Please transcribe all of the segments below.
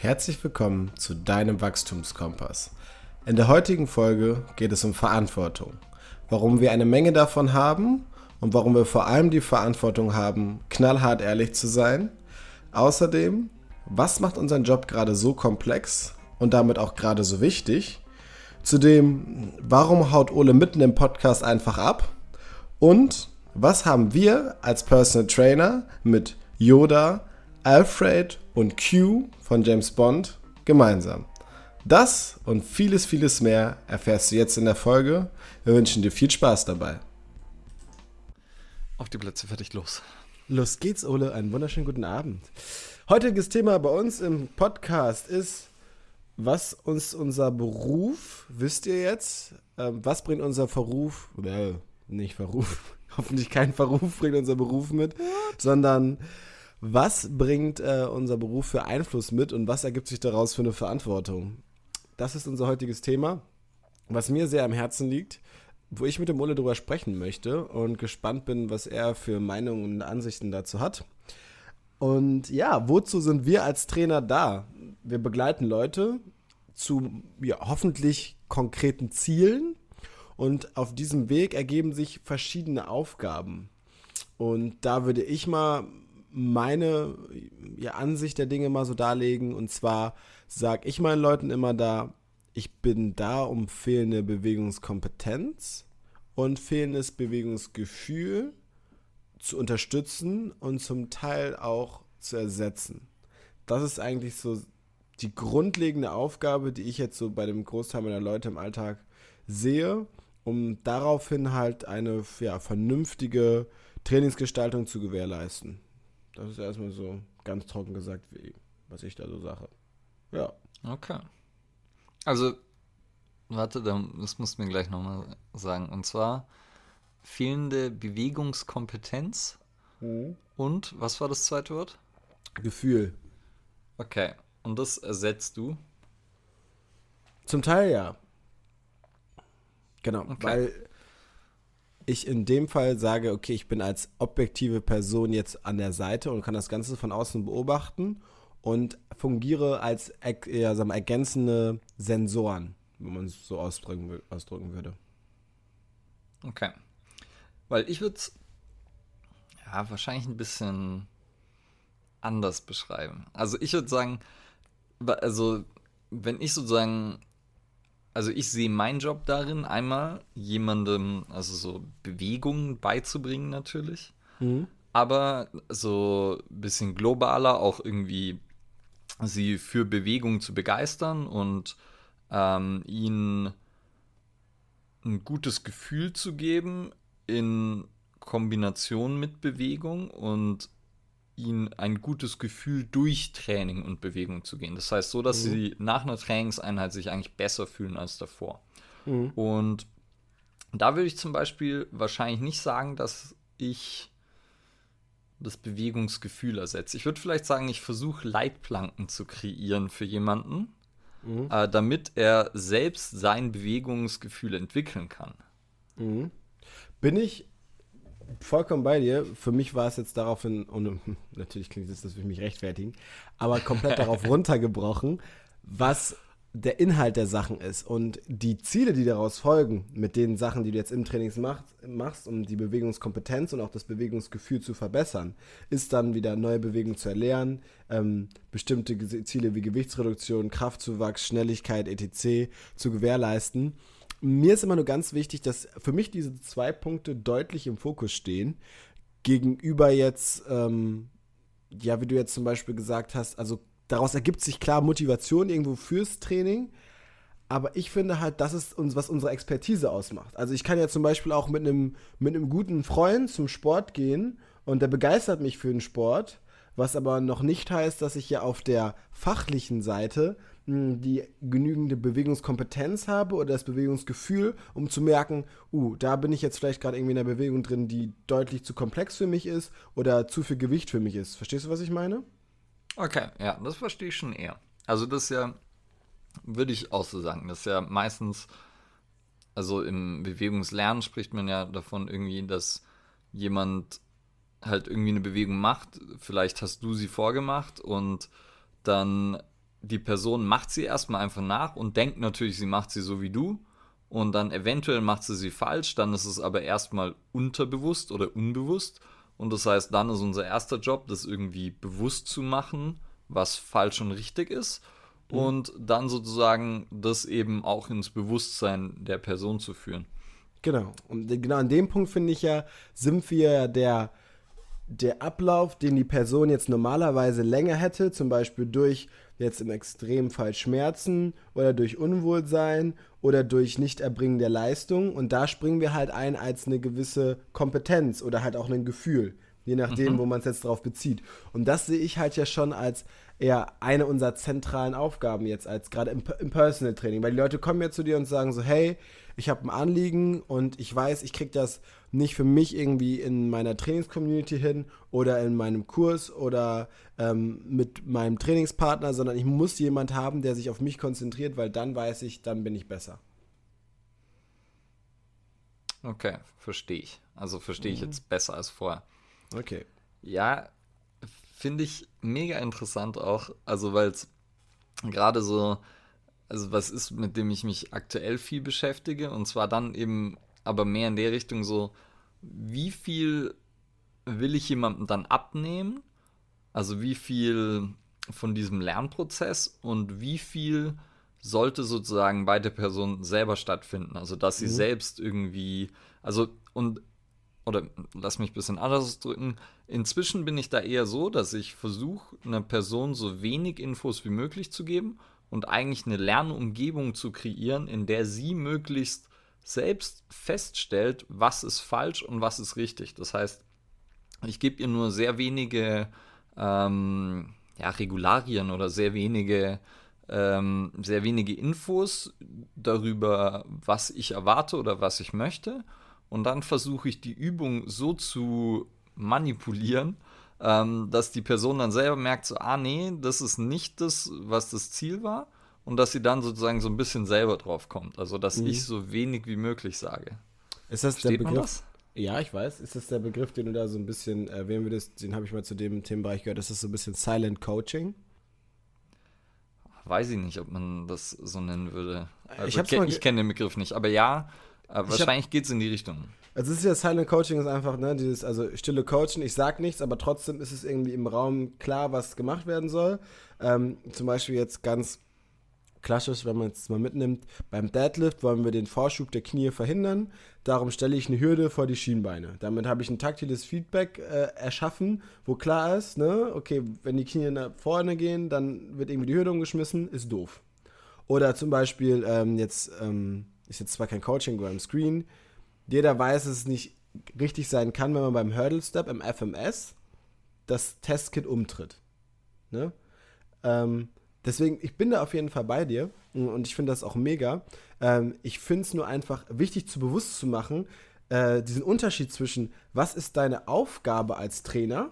Herzlich willkommen zu deinem Wachstumskompass. In der heutigen Folge geht es um Verantwortung. Warum wir eine Menge davon haben und warum wir vor allem die Verantwortung haben, knallhart ehrlich zu sein. Außerdem, was macht unseren Job gerade so komplex und damit auch gerade so wichtig? Zudem, warum haut Ole mitten im Podcast einfach ab? Und was haben wir als Personal Trainer mit Yoda, Alfred und Q von James Bond gemeinsam? Das und vieles, vieles mehr erfährst du jetzt in der Folge. Wir wünschen dir viel Spaß dabei. Auf die Plätze, fertig, los. Los geht's, Ole. Einen wunderschönen guten Abend. Heutiges Thema bei uns im Podcast ist, was uns unser Beruf, wisst ihr jetzt, ähm, was bringt unser Verruf, äh, nicht Verruf, hoffentlich kein Verruf bringt unser Beruf mit, sondern was bringt äh, unser Beruf für Einfluss mit und was ergibt sich daraus für eine Verantwortung? Das ist unser heutiges Thema, was mir sehr am Herzen liegt, wo ich mit dem Ole drüber sprechen möchte und gespannt bin, was er für Meinungen und Ansichten dazu hat. Und ja, wozu sind wir als Trainer da? Wir begleiten Leute zu ja, hoffentlich konkreten Zielen und auf diesem Weg ergeben sich verschiedene Aufgaben. Und da würde ich mal meine ja, Ansicht der Dinge mal so darlegen. Und zwar sage ich meinen Leuten immer da, ich bin da, um fehlende Bewegungskompetenz und fehlendes Bewegungsgefühl zu unterstützen und zum Teil auch zu ersetzen. Das ist eigentlich so die grundlegende Aufgabe, die ich jetzt so bei dem Großteil meiner Leute im Alltag sehe, um daraufhin halt eine ja, vernünftige Trainingsgestaltung zu gewährleisten. Das ist erstmal so ganz trocken gesagt, wie, was ich da so sage. Ja. Okay. Also, warte, das musst du mir gleich nochmal sagen. Und zwar fehlende Bewegungskompetenz mhm. und, was war das zweite Wort? Gefühl. Okay. Und das ersetzt du? Zum Teil ja. Genau, okay. weil ich in dem Fall sage, okay, ich bin als objektive Person jetzt an der Seite und kann das Ganze von außen beobachten und fungiere als ja, sagen wir, ergänzende Sensoren, wenn man es so ausdrücken, ausdrücken würde. Okay. Weil ich würde es ja wahrscheinlich ein bisschen anders beschreiben. Also ich würde sagen, also wenn ich sozusagen, also ich sehe meinen Job darin, einmal jemandem, also so Bewegungen beizubringen natürlich, mhm. aber so ein bisschen globaler auch irgendwie sie für Bewegung zu begeistern und ähm, ihnen ein gutes Gefühl zu geben in Kombination mit Bewegung und ihnen ein gutes Gefühl durch Training und Bewegung zu gehen. Das heißt, so, dass mhm. sie nach einer Trainingseinheit sich eigentlich besser fühlen als davor. Mhm. Und da würde ich zum Beispiel wahrscheinlich nicht sagen, dass ich das Bewegungsgefühl ersetze. Ich würde vielleicht sagen, ich versuche Leitplanken zu kreieren für jemanden, mhm. äh, damit er selbst sein Bewegungsgefühl entwickeln kann. Mhm. Bin ich vollkommen bei dir. Für mich war es jetzt daraufhin, und natürlich klingt es, das will ich mich rechtfertigen, aber komplett darauf runtergebrochen, was der Inhalt der Sachen ist und die Ziele, die daraus folgen, mit den Sachen, die du jetzt im Training macht, machst, um die Bewegungskompetenz und auch das Bewegungsgefühl zu verbessern, ist dann wieder neue Bewegungen zu erlernen, ähm, bestimmte Ziele wie Gewichtsreduktion, Kraftzuwachs, Schnelligkeit, etc. zu gewährleisten mir ist immer nur ganz wichtig, dass für mich diese zwei Punkte deutlich im Fokus stehen. Gegenüber jetzt, ähm, ja, wie du jetzt zum Beispiel gesagt hast, also daraus ergibt sich klar Motivation irgendwo fürs Training. Aber ich finde halt, das ist uns, was unsere Expertise ausmacht. Also ich kann ja zum Beispiel auch mit einem, mit einem guten Freund zum Sport gehen und der begeistert mich für den Sport, was aber noch nicht heißt, dass ich ja auf der fachlichen Seite die genügende Bewegungskompetenz habe oder das Bewegungsgefühl, um zu merken, uh, da bin ich jetzt vielleicht gerade irgendwie in einer Bewegung drin, die deutlich zu komplex für mich ist oder zu viel Gewicht für mich ist. Verstehst du, was ich meine? Okay, ja, das verstehe ich schon eher. Also das ist ja, würde ich auch so sagen, das ist ja meistens, also im Bewegungslernen spricht man ja davon irgendwie, dass jemand halt irgendwie eine Bewegung macht, vielleicht hast du sie vorgemacht und dann die Person macht sie erstmal einfach nach und denkt natürlich, sie macht sie so wie du. Und dann eventuell macht sie sie falsch, dann ist es aber erstmal unterbewusst oder unbewusst. Und das heißt, dann ist unser erster Job, das irgendwie bewusst zu machen, was falsch und richtig ist. Mhm. Und dann sozusagen das eben auch ins Bewusstsein der Person zu führen. Genau. Und genau an dem Punkt finde ich ja, sind wir der, der Ablauf, den die Person jetzt normalerweise länger hätte, zum Beispiel durch jetzt im Extremfall Schmerzen oder durch Unwohlsein oder durch Nichterbringen der Leistung. Und da springen wir halt ein als eine gewisse Kompetenz oder halt auch ein Gefühl, je nachdem, mhm. wo man es jetzt drauf bezieht. Und das sehe ich halt ja schon als eher eine unserer zentralen Aufgaben jetzt, als gerade im, im Personal Training. Weil die Leute kommen ja zu dir und sagen so, hey, ich habe ein Anliegen und ich weiß, ich kriege das nicht für mich irgendwie in meiner Trainingscommunity hin oder in meinem Kurs oder ähm, mit meinem Trainingspartner, sondern ich muss jemand haben, der sich auf mich konzentriert, weil dann weiß ich, dann bin ich besser. Okay, verstehe ich. Also verstehe ich mhm. jetzt besser als vorher. Okay. Ja, finde ich mega interessant auch, also weil es gerade so also was ist, mit dem ich mich aktuell viel beschäftige. Und zwar dann eben aber mehr in der Richtung so, wie viel will ich jemandem dann abnehmen? Also wie viel von diesem Lernprozess und wie viel sollte sozusagen bei der Person selber stattfinden? Also dass sie mhm. selbst irgendwie, also und oder lass mich ein bisschen anders drücken. Inzwischen bin ich da eher so, dass ich versuche, einer Person so wenig Infos wie möglich zu geben und eigentlich eine Lernumgebung zu kreieren, in der sie möglichst selbst feststellt, was ist falsch und was ist richtig. Das heißt, ich gebe ihr nur sehr wenige ähm, ja, Regularien oder sehr wenige, ähm, sehr wenige Infos darüber, was ich erwarte oder was ich möchte. Und dann versuche ich die Übung so zu manipulieren, ähm, dass die Person dann selber merkt, so, ah nee, das ist nicht das, was das Ziel war und dass sie dann sozusagen so ein bisschen selber drauf kommt. Also, dass mhm. ich so wenig wie möglich sage. Ist das Versteht der Begriff? Das? Ja, ich weiß. Ist das der Begriff, den du da so ein bisschen erwähnen würdest? Den habe ich mal zu dem Themenbereich gehört. Das ist so ein bisschen Silent Weiß ich nicht, ob man das so nennen würde. Also, ich, ich kenne den Begriff nicht, aber ja, äh, wahrscheinlich geht es in die Richtung. Also es ist ja Silent Coaching ist einfach, ne, dieses, also stille Coaching, ich sag nichts, aber trotzdem ist es irgendwie im Raum klar, was gemacht werden soll. Ähm, zum Beispiel jetzt ganz klassisch, wenn man es mal mitnimmt, beim Deadlift wollen wir den Vorschub der Knie verhindern. Darum stelle ich eine Hürde vor die Schienbeine. Damit habe ich ein taktiles Feedback äh, erschaffen, wo klar ist, ne, okay, wenn die Knie nach vorne gehen, dann wird irgendwie die Hürde umgeschmissen, ist doof. Oder zum Beispiel, ähm, jetzt ähm, ist jetzt zwar kein Coaching beim Screen, jeder weiß, dass es nicht richtig sein kann, wenn man beim Hurdle Step im FMS das Testkit umtritt. Ne? Ähm, deswegen, ich bin da auf jeden Fall bei dir und ich finde das auch mega. Ähm, ich finde es nur einfach wichtig zu bewusst zu machen, äh, diesen Unterschied zwischen, was ist deine Aufgabe als Trainer?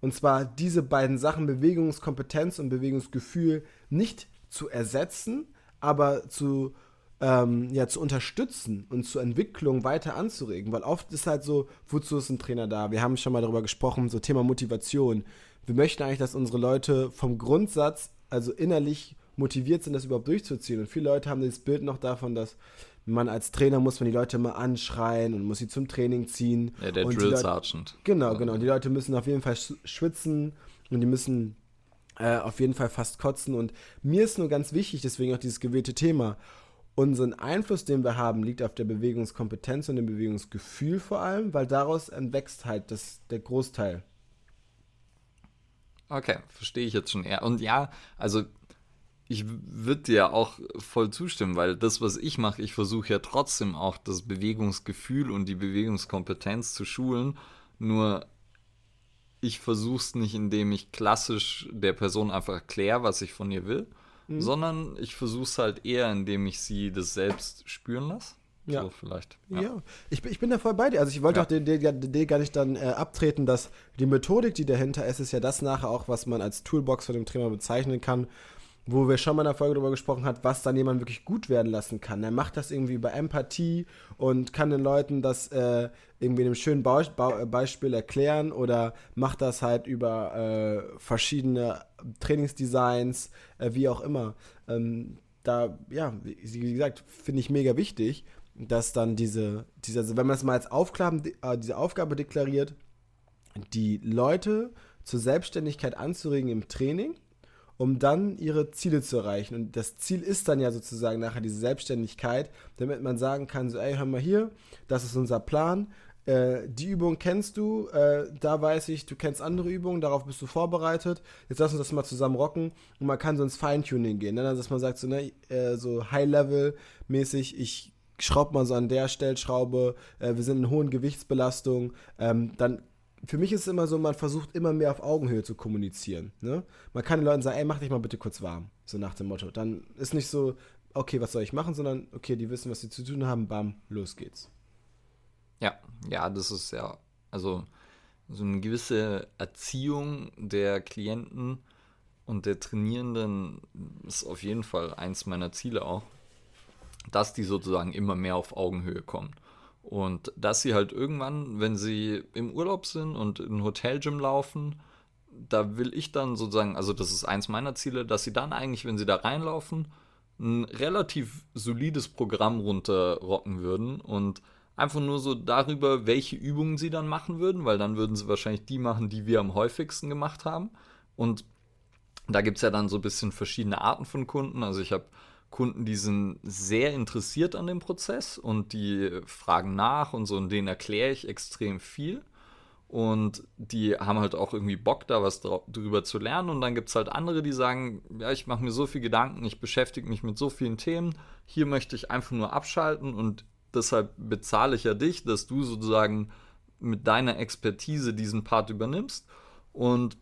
Und zwar diese beiden Sachen, Bewegungskompetenz und Bewegungsgefühl, nicht zu ersetzen, aber zu ähm, ja, zu unterstützen und zur Entwicklung weiter anzuregen. Weil oft ist halt so, wozu ist ein Trainer da? Wir haben schon mal darüber gesprochen, so Thema Motivation. Wir möchten eigentlich, dass unsere Leute vom Grundsatz, also innerlich motiviert sind, das überhaupt durchzuziehen. Und viele Leute haben das Bild noch davon, dass man als Trainer muss man die Leute mal anschreien und muss sie zum Training ziehen. Ja, der Drill Sergeant. Genau, genau. Und die Leute müssen auf jeden Fall schwitzen und die müssen äh, auf jeden Fall fast kotzen. Und mir ist nur ganz wichtig, deswegen auch dieses gewählte Thema unseren Einfluss, den wir haben, liegt auf der Bewegungskompetenz und dem Bewegungsgefühl vor allem, weil daraus entwächst halt das, der Großteil. Okay, verstehe ich jetzt schon eher. Und ja, also ich würde dir auch voll zustimmen, weil das, was ich mache, ich versuche ja trotzdem auch das Bewegungsgefühl und die Bewegungskompetenz zu schulen. Nur ich versuche es nicht, indem ich klassisch der Person einfach erkläre, was ich von ihr will, mhm. sondern ich versuche es halt eher, indem ich sie das selbst spüren lasse. Ja. So vielleicht. Ja, ja. Ich, ich bin da voll bei dir. Also ich wollte ja. auch den, den, den, gar nicht dann äh, abtreten, dass die Methodik, die dahinter ist, ist ja das nachher auch, was man als Toolbox von dem Trainer bezeichnen kann. Wo wir schon mal in der Folge darüber gesprochen haben, was dann jemand wirklich gut werden lassen kann. Er macht das irgendwie über Empathie und kann den Leuten das äh, irgendwie in einem schönen Be Be Beispiel erklären oder macht das halt über äh, verschiedene Trainingsdesigns, äh, wie auch immer. Ähm, da, ja, wie gesagt, finde ich mega wichtig, dass dann diese, diese also wenn man es mal als Aufgaben, äh, diese Aufgabe deklariert, die Leute zur Selbstständigkeit anzuregen im Training um dann ihre Ziele zu erreichen. Und das Ziel ist dann ja sozusagen nachher diese Selbstständigkeit, damit man sagen kann, so, ey, hör mal hier, das ist unser Plan. Äh, die Übung kennst du, äh, da weiß ich, du kennst andere Übungen, darauf bist du vorbereitet. Jetzt lass uns das mal zusammen rocken und man kann so ins Feintuning gehen. Ne? Also, dass man sagt, so, ne, äh, so High-Level-mäßig, ich schraube mal so an der Stellschraube, äh, wir sind in hohen Gewichtsbelastungen, ähm, dann für mich ist es immer so, man versucht immer mehr auf Augenhöhe zu kommunizieren. Ne? Man kann den Leuten sagen, ey, mach dich mal bitte kurz warm. So nach dem Motto. Dann ist nicht so, okay, was soll ich machen, sondern okay, die wissen, was sie zu tun haben, bam, los geht's. Ja, ja, das ist ja, also so eine gewisse Erziehung der Klienten und der Trainierenden ist auf jeden Fall eins meiner Ziele auch, dass die sozusagen immer mehr auf Augenhöhe kommen. Und dass sie halt irgendwann, wenn sie im Urlaub sind und in ein Hotelgym laufen, da will ich dann sozusagen, also das ist eins meiner Ziele, dass sie dann eigentlich, wenn sie da reinlaufen, ein relativ solides Programm runterrocken würden und einfach nur so darüber, welche Übungen sie dann machen würden, weil dann würden sie wahrscheinlich die machen, die wir am häufigsten gemacht haben. Und da gibt es ja dann so ein bisschen verschiedene Arten von Kunden. Also ich habe Kunden, die sind sehr interessiert an dem Prozess und die fragen nach und so und denen erkläre ich extrem viel. Und die haben halt auch irgendwie Bock, da was drüber zu lernen. Und dann gibt es halt andere, die sagen, ja, ich mache mir so viel Gedanken, ich beschäftige mich mit so vielen Themen, hier möchte ich einfach nur abschalten und deshalb bezahle ich ja dich, dass du sozusagen mit deiner Expertise diesen Part übernimmst. Und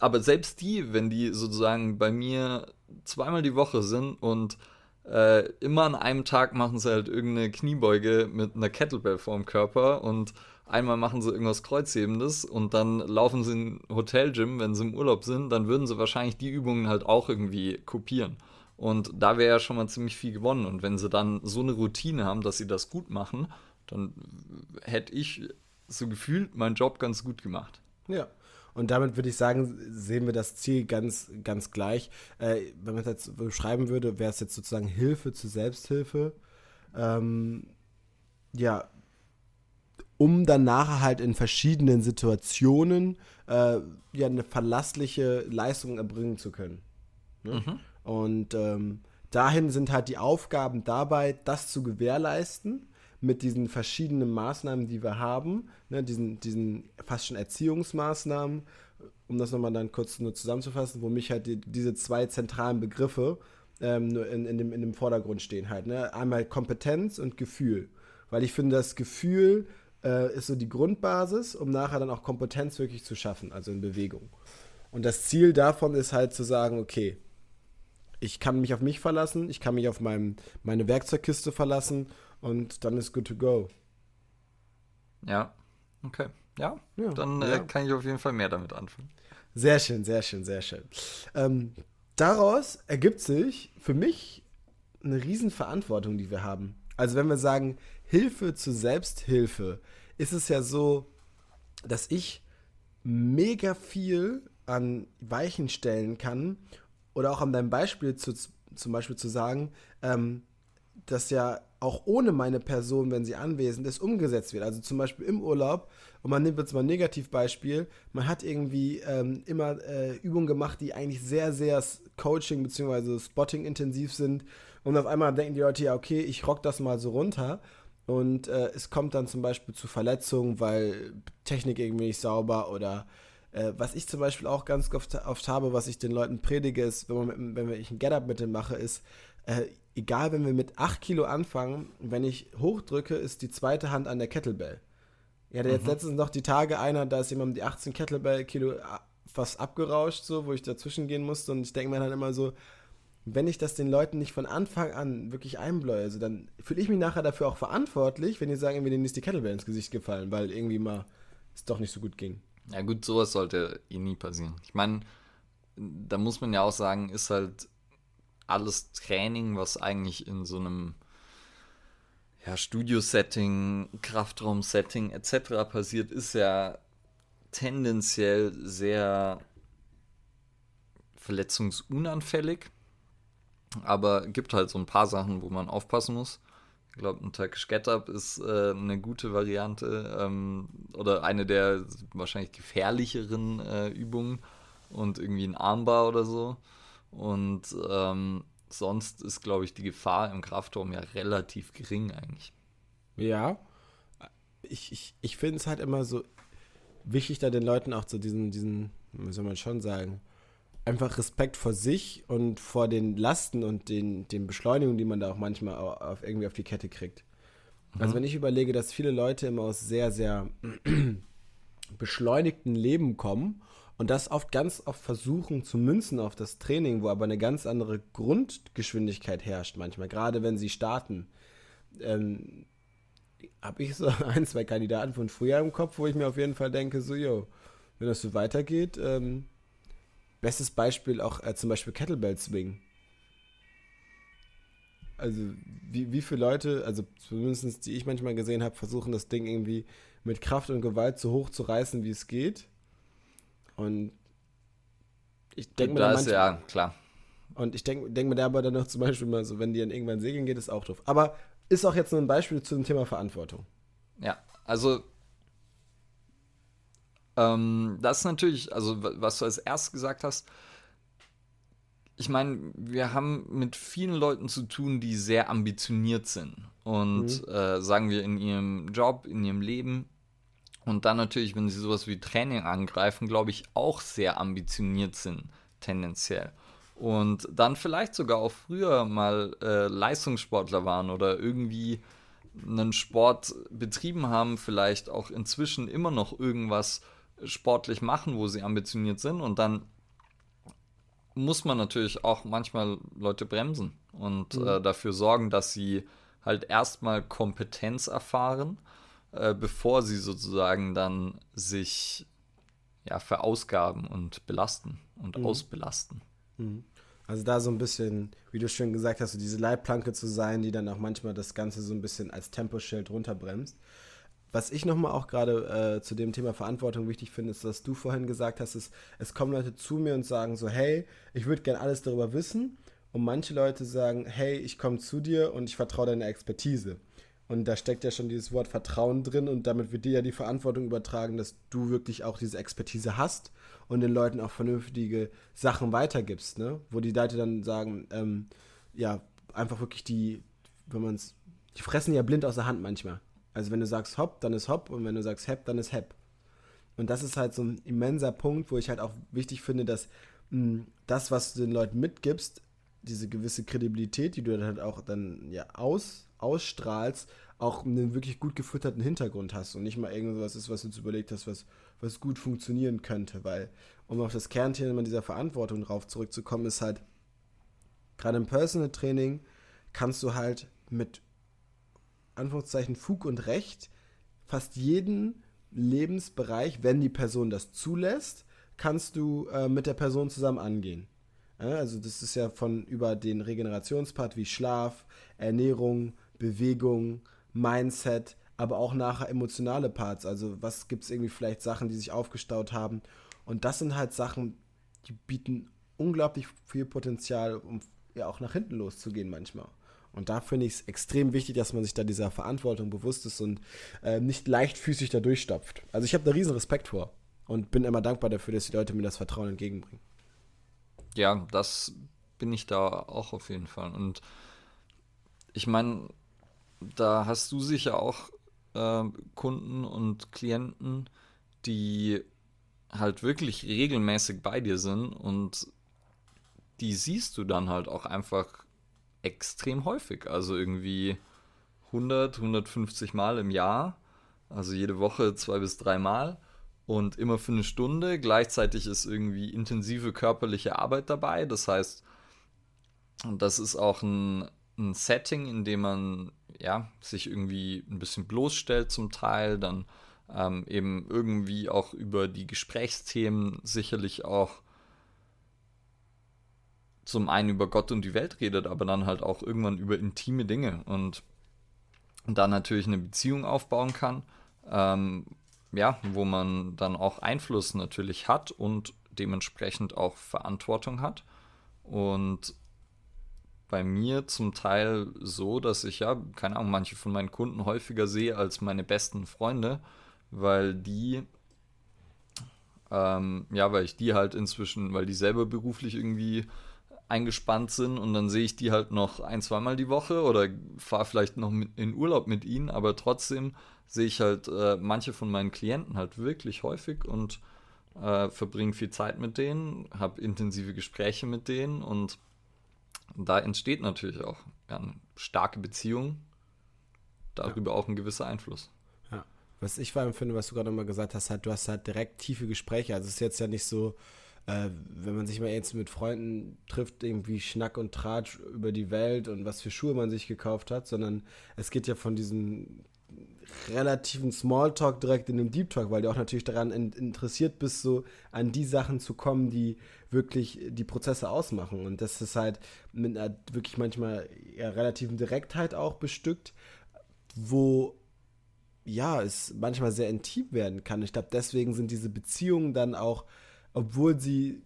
aber selbst die, wenn die sozusagen bei mir zweimal die Woche sind und äh, immer an einem Tag machen sie halt irgendeine Kniebeuge mit einer Kettlebell vorm Körper und einmal machen sie irgendwas Kreuzhebendes und dann laufen sie in ein Hotelgym, wenn sie im Urlaub sind, dann würden sie wahrscheinlich die Übungen halt auch irgendwie kopieren. Und da wäre ja schon mal ziemlich viel gewonnen. Und wenn sie dann so eine Routine haben, dass sie das gut machen, dann hätte ich so gefühlt meinen Job ganz gut gemacht. Ja. Und damit würde ich sagen, sehen wir das Ziel ganz, ganz gleich. Äh, wenn man es jetzt beschreiben würde, wäre es jetzt sozusagen Hilfe zur Selbsthilfe. Ähm, ja, um dann nachher halt in verschiedenen Situationen äh, ja eine verlässliche Leistung erbringen zu können. Ne? Mhm. Und ähm, dahin sind halt die Aufgaben dabei, das zu gewährleisten mit diesen verschiedenen Maßnahmen, die wir haben, ne, diesen, diesen fast schon Erziehungsmaßnahmen, um das nochmal dann kurz nur zusammenzufassen, wo mich halt die, diese zwei zentralen Begriffe ähm, in, in, dem, in dem Vordergrund stehen halt. Ne? Einmal Kompetenz und Gefühl. Weil ich finde, das Gefühl äh, ist so die Grundbasis, um nachher dann auch Kompetenz wirklich zu schaffen, also in Bewegung. Und das Ziel davon ist halt zu sagen, okay, ich kann mich auf mich verlassen, ich kann mich auf mein, meine Werkzeugkiste verlassen und dann ist good to go. Ja, okay. Ja, ja dann äh, ja. kann ich auf jeden Fall mehr damit anfangen. Sehr schön, sehr schön, sehr schön. Ähm, daraus ergibt sich für mich eine Riesenverantwortung, die wir haben. Also wenn wir sagen, Hilfe zur Selbsthilfe, ist es ja so, dass ich mega viel an Weichen stellen kann oder auch an deinem Beispiel zu, zum Beispiel zu sagen, ähm, dass ja auch ohne meine Person, wenn sie anwesend ist, umgesetzt wird. Also zum Beispiel im Urlaub, und man nimmt jetzt mal ein Negativbeispiel, man hat irgendwie ähm, immer äh, Übungen gemacht, die eigentlich sehr, sehr Coaching- bzw. Spotting-intensiv sind. Und auf einmal denken die Leute, ja, okay, ich rock das mal so runter. Und äh, es kommt dann zum Beispiel zu Verletzungen, weil Technik irgendwie nicht sauber oder äh, was ich zum Beispiel auch ganz oft, oft, habe, was ich den Leuten predige, ist, wenn, man mit, wenn ich ein Get-Up mit dem mache, ist, äh, egal, wenn wir mit 8 Kilo anfangen, wenn ich hochdrücke, ist die zweite Hand an der Kettlebell. Ja, der mhm. jetzt letztens noch die Tage einer, da ist jemand die 18 Kettlebell-Kilo äh, fast abgerauscht, so, wo ich dazwischen gehen musste. Und ich denke mir dann immer so, wenn ich das den Leuten nicht von Anfang an wirklich einbläue, also dann fühle ich mich nachher dafür auch verantwortlich, wenn die sagen, irgendwie denen ist die Kettlebell ins Gesicht gefallen, weil irgendwie mal es doch nicht so gut ging. Ja gut, sowas sollte eh nie passieren. Ich meine, da muss man ja auch sagen, ist halt alles Training, was eigentlich in so einem ja, Studio-Setting, Kraftraum-Setting etc. passiert, ist ja tendenziell sehr verletzungsunanfällig. Aber gibt halt so ein paar Sachen, wo man aufpassen muss. Ich glaube, ein Turkish Get-Up ist äh, eine gute Variante ähm, oder eine der wahrscheinlich gefährlicheren äh, Übungen und irgendwie ein Armbar oder so. Und ähm, sonst ist, glaube ich, die Gefahr im Kraftraum ja relativ gering eigentlich. Ja, ich, ich, ich finde es halt immer so wichtig, da den Leuten auch zu diesen, diesen, wie soll man schon sagen, einfach Respekt vor sich und vor den Lasten und den, den Beschleunigungen, die man da auch manchmal auf, irgendwie auf die Kette kriegt. Mhm. Also wenn ich überlege, dass viele Leute immer aus sehr, sehr beschleunigten Leben kommen und das oft ganz oft versuchen zu münzen auf das Training, wo aber eine ganz andere Grundgeschwindigkeit herrscht manchmal, gerade wenn sie starten. Ähm, habe ich so ein, zwei Kandidaten von früher im Kopf, wo ich mir auf jeden Fall denke, so, jo, wenn das so weitergeht, ähm, bestes Beispiel auch äh, zum Beispiel Kettlebell Swing. Also, wie, wie viele Leute, also zumindest die ich manchmal gesehen habe, versuchen das Ding irgendwie mit Kraft und Gewalt so hoch zu reißen, wie es geht. Und ich denke mir da ist ja klar. Und ich denke denk mir da aber dann noch zum Beispiel mal so, wenn die dann irgendwann segeln geht, ist auch doof. Aber ist auch jetzt nur ein Beispiel zu dem Thema Verantwortung. Ja, also ähm, das ist natürlich, also was du als erst gesagt hast, ich meine, wir haben mit vielen Leuten zu tun, die sehr ambitioniert sind und mhm. äh, sagen wir in ihrem Job, in ihrem Leben und dann natürlich, wenn sie sowas wie Training angreifen, glaube ich, auch sehr ambitioniert sind, tendenziell. Und dann vielleicht sogar auch früher mal äh, Leistungssportler waren oder irgendwie einen Sport betrieben haben, vielleicht auch inzwischen immer noch irgendwas sportlich machen, wo sie ambitioniert sind. Und dann muss man natürlich auch manchmal Leute bremsen und mhm. äh, dafür sorgen, dass sie halt erstmal Kompetenz erfahren äh, bevor sie sozusagen dann sich ja, verausgaben und belasten und mhm. ausbelasten. Mhm. Also da so ein bisschen, wie du schön gesagt hast, so diese Leitplanke zu sein, die dann auch manchmal das Ganze so ein bisschen als Temposchild runterbremst. Was ich nochmal auch gerade äh, zu dem Thema Verantwortung wichtig finde, ist, dass du vorhin gesagt hast, ist, es kommen Leute zu mir und sagen so, hey, ich würde gern alles darüber wissen. Und manche Leute sagen, hey, ich komme zu dir und ich vertraue deiner Expertise. Und da steckt ja schon dieses Wort Vertrauen drin und damit wird dir ja die Verantwortung übertragen, dass du wirklich auch diese Expertise hast und den Leuten auch vernünftige Sachen weitergibst, ne? Wo die Leute dann sagen, ähm, ja, einfach wirklich die, wenn man es, die fressen ja blind aus der Hand manchmal. Also wenn du sagst hopp, dann ist hopp und wenn du sagst hep, dann ist hep. Und das ist halt so ein immenser Punkt, wo ich halt auch wichtig finde, dass mh, hm, das, was du den Leuten mitgibst, diese gewisse Kredibilität, die du dann halt auch dann ja aus ausstrahlst, auch einen wirklich gut gefütterten Hintergrund hast und nicht mal irgendwas ist, was du jetzt überlegt hast, was, was gut funktionieren könnte. Weil, um auf das Kernthema dieser Verantwortung drauf zurückzukommen, ist halt, gerade im Personal Training kannst du halt mit Anführungszeichen Fug und Recht fast jeden Lebensbereich, wenn die Person das zulässt, kannst du äh, mit der Person zusammen angehen. Also das ist ja von über den Regenerationspart wie Schlaf, Ernährung, Bewegung, Mindset, aber auch nachher emotionale Parts. Also was gibt es irgendwie vielleicht Sachen, die sich aufgestaut haben. Und das sind halt Sachen, die bieten unglaublich viel Potenzial, um ja auch nach hinten loszugehen manchmal. Und da finde ich es extrem wichtig, dass man sich da dieser Verantwortung bewusst ist und äh, nicht leichtfüßig da durchstopft. Also ich habe da riesen Respekt vor und bin immer dankbar dafür, dass die Leute mir das Vertrauen entgegenbringen. Ja, das bin ich da auch auf jeden Fall. Und ich meine, da hast du sicher auch äh, Kunden und Klienten, die halt wirklich regelmäßig bei dir sind und die siehst du dann halt auch einfach extrem häufig. Also irgendwie 100, 150 Mal im Jahr, also jede Woche zwei bis drei Mal und immer für eine Stunde. Gleichzeitig ist irgendwie intensive körperliche Arbeit dabei. Das heißt, das ist auch ein, ein Setting, in dem man ja, sich irgendwie ein bisschen bloßstellt zum Teil, dann ähm, eben irgendwie auch über die Gesprächsthemen sicherlich auch zum einen über Gott und die Welt redet, aber dann halt auch irgendwann über intime Dinge und dann natürlich eine Beziehung aufbauen kann, ähm, ja, wo man dann auch Einfluss natürlich hat und dementsprechend auch Verantwortung hat. Und bei mir zum Teil so, dass ich ja, keine Ahnung, manche von meinen Kunden häufiger sehe als meine besten Freunde, weil die, ähm, ja, weil ich die halt inzwischen, weil die selber beruflich irgendwie eingespannt sind und dann sehe ich die halt noch ein, zweimal die Woche oder fahre vielleicht noch in Urlaub mit ihnen, aber trotzdem sehe ich halt äh, manche von meinen Klienten halt wirklich häufig und äh, verbringe viel Zeit mit denen, habe intensive Gespräche mit denen und da entsteht natürlich auch eine starke Beziehung, darüber ja. auch ein gewisser Einfluss. Ja. Was ich vor allem finde, was du gerade mal gesagt hast, halt, du hast halt direkt tiefe Gespräche. Also es ist jetzt ja nicht so, äh, wenn man sich mal jetzt mit Freunden trifft, irgendwie Schnack und Tratsch über die Welt und was für Schuhe man sich gekauft hat, sondern es geht ja von diesem relativen Smalltalk direkt in den Deep Talk, weil du auch natürlich daran in, interessiert bist, so an die Sachen zu kommen, die wirklich die Prozesse ausmachen. Und das ist halt mit einer wirklich manchmal relativen Direktheit auch bestückt, wo ja, es manchmal sehr intim werden kann. Ich glaube, deswegen sind diese Beziehungen dann auch, obwohl sie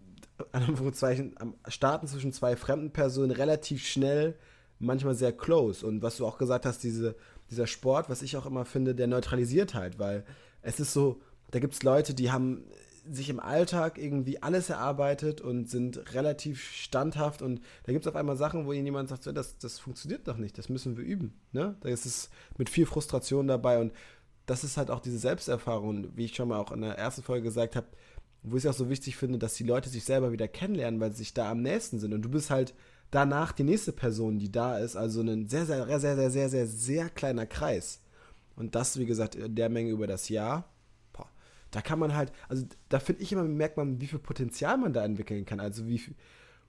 an Anführungszeichen Starten zwischen zwei fremden Personen relativ schnell manchmal sehr close. Und was du auch gesagt hast, diese dieser Sport, was ich auch immer finde, der neutralisiert halt, weil es ist so, da gibt es Leute, die haben sich im Alltag irgendwie alles erarbeitet und sind relativ standhaft und da gibt es auf einmal Sachen, wo ihnen jemand sagt, so, das, das funktioniert doch nicht, das müssen wir üben. Ne? Da ist es mit viel Frustration dabei und das ist halt auch diese Selbsterfahrung, wie ich schon mal auch in der ersten Folge gesagt habe, wo ich es auch so wichtig finde, dass die Leute sich selber wieder kennenlernen, weil sie sich da am nächsten sind und du bist halt danach die nächste Person, die da ist. Also ein sehr, sehr, sehr, sehr, sehr, sehr, sehr kleiner Kreis. Und das, wie gesagt, in der Menge über das Jahr. Boah, da kann man halt, also da finde ich immer, merkt man, wie viel Potenzial man da entwickeln kann. Also wie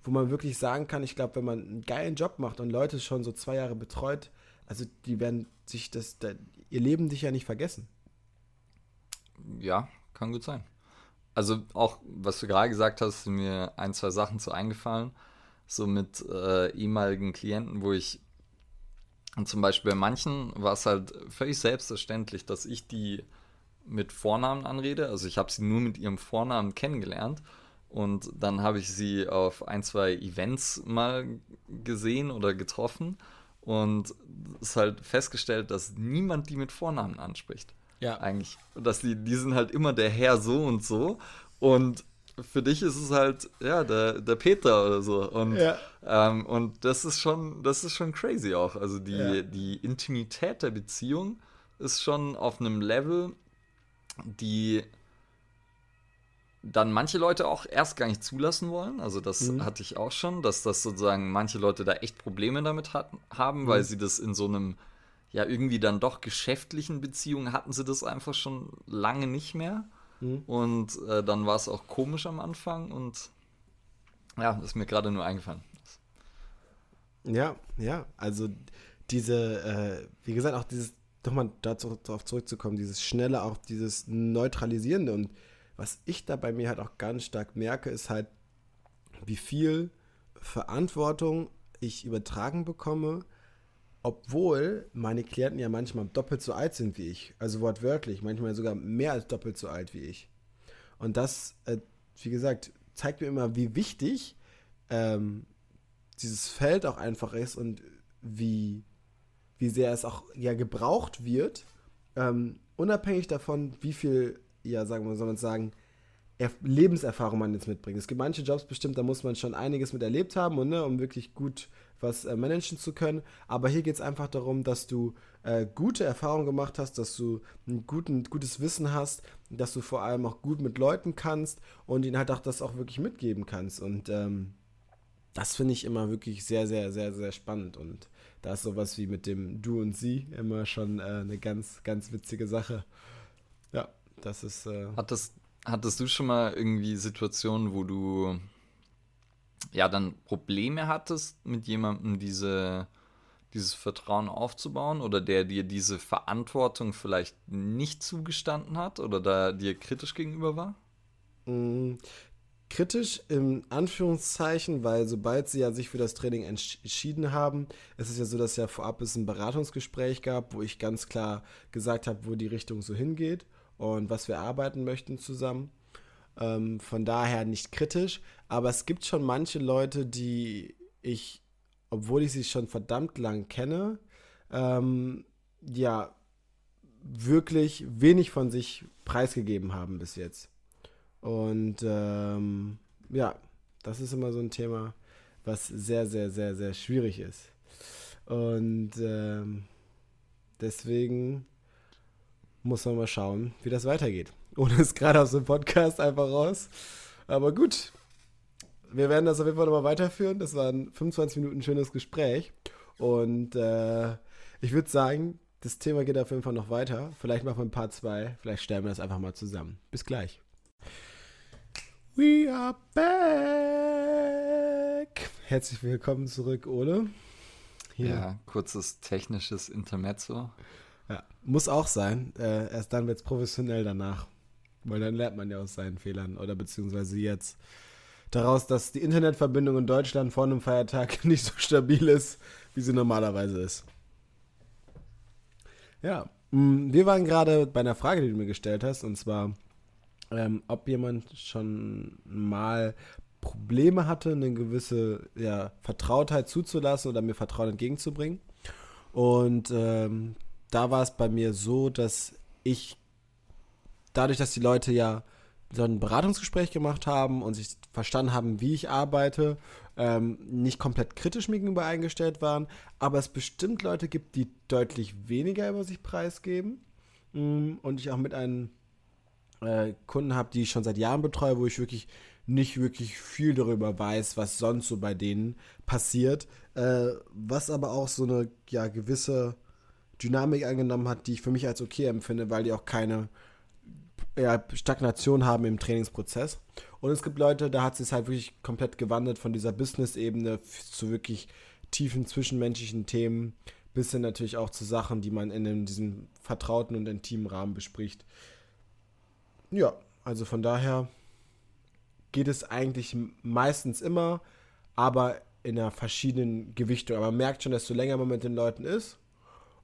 wo man wirklich sagen kann, ich glaube, wenn man einen geilen Job macht und Leute schon so zwei Jahre betreut, also die werden sich das, ihr Leben dich ja nicht vergessen. Ja, kann gut sein. Also auch, was du gerade gesagt hast, sind mir ein, zwei Sachen zu eingefallen so mit äh, ehemaligen Klienten, wo ich und zum Beispiel bei manchen war es halt völlig selbstverständlich, dass ich die mit Vornamen anrede. Also ich habe sie nur mit ihrem Vornamen kennengelernt und dann habe ich sie auf ein, zwei Events mal gesehen oder getroffen und es halt festgestellt, dass niemand die mit Vornamen anspricht. Ja. Eigentlich. Dass die, die sind halt immer der Herr so und so und für dich ist es halt, ja, der, der Peter oder so. Und, ja. ähm, und das ist schon, das ist schon crazy auch. Also die, ja. die Intimität der Beziehung ist schon auf einem Level, die dann manche Leute auch erst gar nicht zulassen wollen. Also das mhm. hatte ich auch schon, dass das sozusagen manche Leute da echt Probleme damit hatten, haben, mhm. weil sie das in so einem ja irgendwie dann doch geschäftlichen Beziehungen hatten sie das einfach schon lange nicht mehr. Mhm. Und äh, dann war es auch komisch am Anfang und ja, ist mir gerade nur eingefallen. Ja, ja, also diese, äh, wie gesagt, auch dieses, nochmal darauf zurückzukommen, dieses schnelle, auch dieses neutralisierende und was ich da bei mir halt auch ganz stark merke, ist halt, wie viel Verantwortung ich übertragen bekomme, obwohl meine Klienten ja manchmal doppelt so alt sind wie ich. Also wortwörtlich, manchmal sogar mehr als doppelt so alt wie ich. Und das, äh, wie gesagt, zeigt mir immer, wie wichtig ähm, dieses Feld auch einfach ist und wie, wie sehr es auch ja gebraucht wird, ähm, unabhängig davon, wie viel, ja, sagen wir, soll man sagen, Lebenserfahrung man jetzt mitbringt. Es gibt manche Jobs bestimmt, da muss man schon einiges mit erlebt haben, und, ne, um wirklich gut was äh, managen zu können. Aber hier geht es einfach darum, dass du äh, gute Erfahrungen gemacht hast, dass du ein guten, gutes Wissen hast, dass du vor allem auch gut mit Leuten kannst und ihnen halt auch das auch wirklich mitgeben kannst. Und ähm, das finde ich immer wirklich sehr, sehr, sehr, sehr spannend. Und da ist sowas wie mit dem Du und Sie immer schon äh, eine ganz, ganz witzige Sache. Ja, das ist. Äh hattest, hattest du schon mal irgendwie Situationen, wo du ja dann Probleme hattest, mit jemandem diese, dieses Vertrauen aufzubauen oder der dir diese Verantwortung vielleicht nicht zugestanden hat oder da dir kritisch gegenüber war? Mm, kritisch in Anführungszeichen, weil sobald sie ja sich für das Training entschieden haben, es ist ja so, dass ja vorab es ein Beratungsgespräch gab, wo ich ganz klar gesagt habe, wo die Richtung so hingeht und was wir arbeiten möchten zusammen. Ähm, von daher nicht kritisch, aber es gibt schon manche Leute, die ich, obwohl ich sie schon verdammt lang kenne, ähm, ja, wirklich wenig von sich preisgegeben haben bis jetzt. Und ähm, ja, das ist immer so ein Thema, was sehr, sehr, sehr, sehr schwierig ist. Und ähm, deswegen muss man mal schauen, wie das weitergeht. Ohne es gerade aus dem Podcast einfach raus. Aber gut, wir werden das auf jeden Fall nochmal weiterführen. Das war ein 25 Minuten schönes Gespräch. Und äh, ich würde sagen, das Thema geht auf jeden Fall noch weiter. Vielleicht machen wir ein paar zwei. Vielleicht stellen wir das einfach mal zusammen. Bis gleich. We are back. Herzlich willkommen zurück, Ole. Hier. Ja, kurzes technisches Intermezzo. Ja, muss auch sein. Äh, erst dann wird es professionell danach. Weil dann lernt man ja aus seinen Fehlern. Oder beziehungsweise jetzt daraus, dass die Internetverbindung in Deutschland vor einem Feiertag nicht so stabil ist, wie sie normalerweise ist. Ja, mm, wir waren gerade bei einer Frage, die du mir gestellt hast, und zwar, ähm, ob jemand schon mal Probleme hatte, eine gewisse ja, Vertrautheit zuzulassen oder mir Vertrauen entgegenzubringen. Und ähm, da war es bei mir so, dass ich dadurch, dass die Leute ja so ein Beratungsgespräch gemacht haben und sich verstanden haben, wie ich arbeite, ähm, nicht komplett kritisch mir gegenüber eingestellt waren, aber es bestimmt Leute gibt, die deutlich weniger über sich preisgeben. Mm, und ich auch mit einem äh, Kunden habe, die ich schon seit Jahren betreue, wo ich wirklich nicht wirklich viel darüber weiß, was sonst so bei denen passiert, äh, was aber auch so eine ja, gewisse Dynamik angenommen hat, die ich für mich als okay empfinde, weil die auch keine ja, Stagnation haben im Trainingsprozess. Und es gibt Leute, da hat es sich halt wirklich komplett gewandelt von dieser Business-Ebene zu wirklich tiefen zwischenmenschlichen Themen, bis hin natürlich auch zu Sachen, die man in diesem vertrauten und intimen Rahmen bespricht. Ja, also von daher geht es eigentlich meistens immer, aber in einer verschiedenen Gewichtung. Aber man merkt schon, desto länger man mit den Leuten ist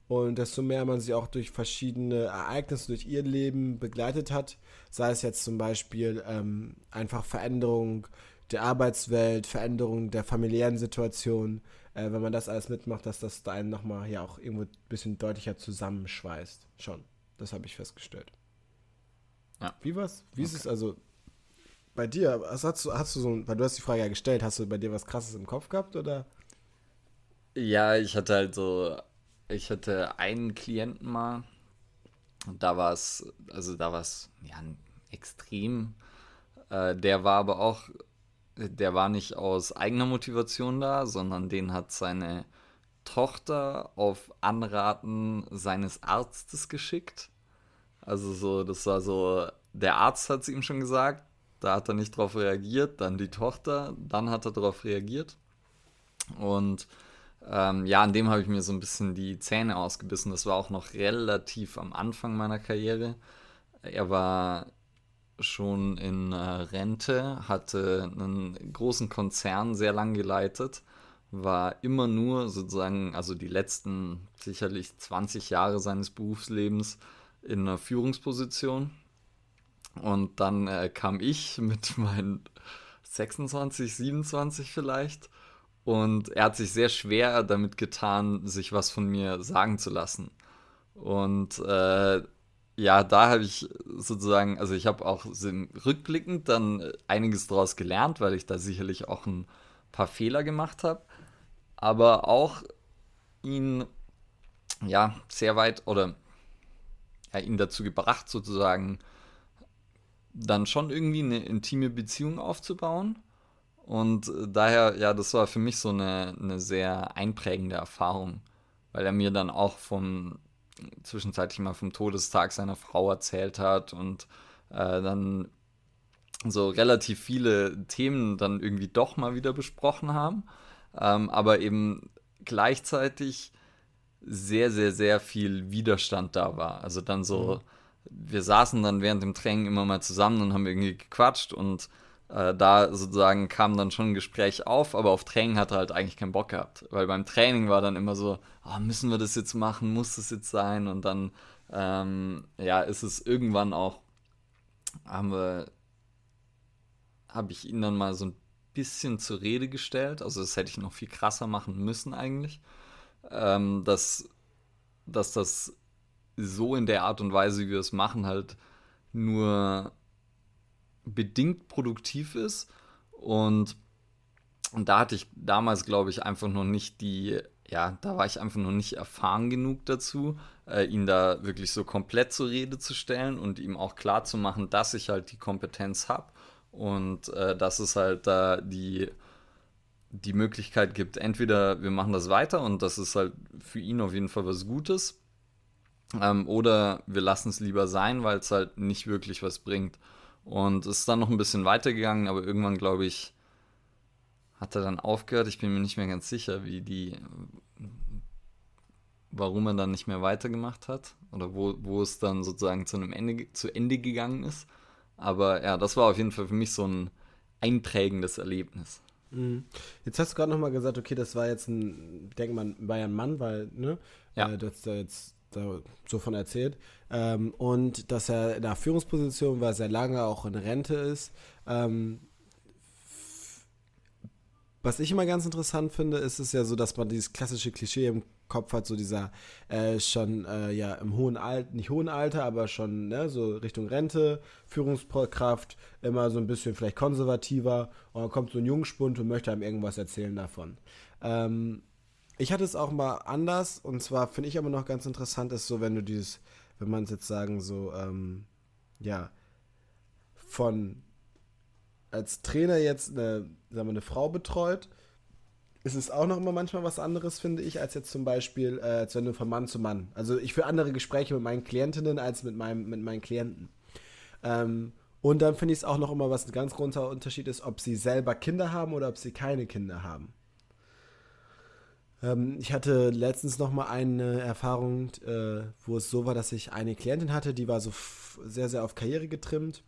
und desto mehr man sie auch durch verschiedene Ereignisse, durch ihr Leben begleitet hat, sei es jetzt zum Beispiel ähm, einfach Veränderung der Arbeitswelt, Veränderung der familiären Situation, äh, wenn man das alles mitmacht, dass das da einen nochmal ja auch irgendwo ein bisschen deutlicher zusammenschweißt. Schon. Das habe ich festgestellt. Ja. Wie was? Wie okay. ist es also bei dir? Hast du, hast du so, weil du hast die Frage ja gestellt, hast du bei dir was krasses im Kopf gehabt oder? Ja, ich hatte halt so, ich hatte einen Klienten mal, da war es, also da war es ja extrem. Äh, der war aber auch, der war nicht aus eigener Motivation da, sondern den hat seine Tochter auf Anraten seines Arztes geschickt. Also so, das war so, der Arzt hat es ihm schon gesagt, da hat er nicht drauf reagiert, dann die Tochter, dann hat er darauf reagiert. Und ähm, ja, an dem habe ich mir so ein bisschen die Zähne ausgebissen. Das war auch noch relativ am Anfang meiner Karriere. Er war schon in äh, Rente, hatte einen großen Konzern sehr lang geleitet, war immer nur sozusagen, also die letzten sicherlich 20 Jahre seines Berufslebens in einer Führungsposition. Und dann äh, kam ich mit meinen 26, 27 vielleicht. Und er hat sich sehr schwer damit getan, sich was von mir sagen zu lassen. Und äh, ja, da habe ich sozusagen, also ich habe auch rückblickend dann einiges daraus gelernt, weil ich da sicherlich auch ein paar Fehler gemacht habe. Aber auch ihn ja sehr weit oder ja, ihn dazu gebracht, sozusagen dann schon irgendwie eine intime Beziehung aufzubauen. Und daher, ja, das war für mich so eine, eine sehr einprägende Erfahrung, weil er mir dann auch vom zwischenzeitlich mal vom Todestag seiner Frau erzählt hat und äh, dann so relativ viele Themen dann irgendwie doch mal wieder besprochen haben, ähm, aber eben gleichzeitig sehr, sehr, sehr viel Widerstand da war. Also dann so, mhm. wir saßen dann während dem Training immer mal zusammen und haben irgendwie gequatscht und äh, da sozusagen kam dann schon ein Gespräch auf, aber auf Training hat er halt eigentlich keinen Bock gehabt. Weil beim Training war dann immer so, oh, müssen wir das jetzt machen, muss das jetzt sein? Und dann, ähm, ja, ist es irgendwann auch, haben wir, habe ich ihn dann mal so ein bisschen zur Rede gestellt. Also das hätte ich noch viel krasser machen müssen eigentlich. Ähm, dass, dass das so in der Art und Weise, wie wir es machen, halt nur bedingt produktiv ist. Und, und da hatte ich damals, glaube ich, einfach noch nicht die, ja, da war ich einfach noch nicht erfahren genug dazu, äh, ihn da wirklich so komplett zur Rede zu stellen und ihm auch klar zu machen, dass ich halt die Kompetenz habe und äh, dass es halt da die die Möglichkeit gibt, entweder wir machen das weiter und das ist halt für ihn auf jeden Fall was Gutes, ähm, oder wir lassen es lieber sein, weil es halt nicht wirklich was bringt. Und es ist dann noch ein bisschen weitergegangen, aber irgendwann, glaube ich, hat er dann aufgehört. Ich bin mir nicht mehr ganz sicher, wie die, warum er dann nicht mehr weitergemacht hat oder wo, wo es dann sozusagen zu einem Ende, zu Ende gegangen ist. Aber ja, das war auf jeden Fall für mich so ein einprägendes Erlebnis. Mhm. Jetzt hast du gerade nochmal gesagt, okay, das war jetzt ein, denkt man, war ja ein Mann, weil, ne? Ja. Äh, du hast da jetzt so von erzählt. Ähm, und dass er in der Führungsposition war, sehr lange auch in Rente ist. Ähm, was ich immer ganz interessant finde, ist es ja so, dass man dieses klassische Klischee im Kopf hat, so dieser äh, schon äh, ja im hohen Alter, nicht hohen Alter, aber schon ne, so Richtung Rente, Führungskraft, immer so ein bisschen vielleicht konservativer und dann kommt so ein Jungspund und möchte einem irgendwas erzählen davon. Ähm, ich hatte es auch mal anders und zwar finde ich aber noch ganz interessant ist so, wenn du dieses, wenn man es jetzt sagen so, ähm, ja, von als Trainer jetzt eine, sagen wir, eine Frau betreut, ist es auch noch immer manchmal was anderes, finde ich, als jetzt zum Beispiel, äh, als wenn du von Mann zu Mann. Also ich führe andere Gespräche mit meinen Klientinnen als mit, meinem, mit meinen Klienten. Ähm, und dann finde ich es auch noch immer, was ein ganz großer Unterschied ist, ob sie selber Kinder haben oder ob sie keine Kinder haben. Ähm, ich hatte letztens noch mal eine Erfahrung, äh, wo es so war, dass ich eine Klientin hatte, die war so sehr, sehr auf Karriere getrimmt.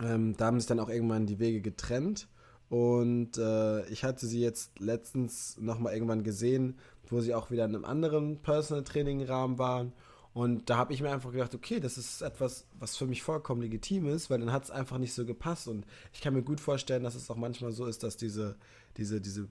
Ähm, da haben sich dann auch irgendwann die Wege getrennt. Und äh, ich hatte sie jetzt letztens noch mal irgendwann gesehen, wo sie auch wieder in einem anderen Personal Training Rahmen waren. Und da habe ich mir einfach gedacht, okay, das ist etwas, was für mich vollkommen legitim ist, weil dann hat es einfach nicht so gepasst. Und ich kann mir gut vorstellen, dass es auch manchmal so ist, dass diese, diese, diese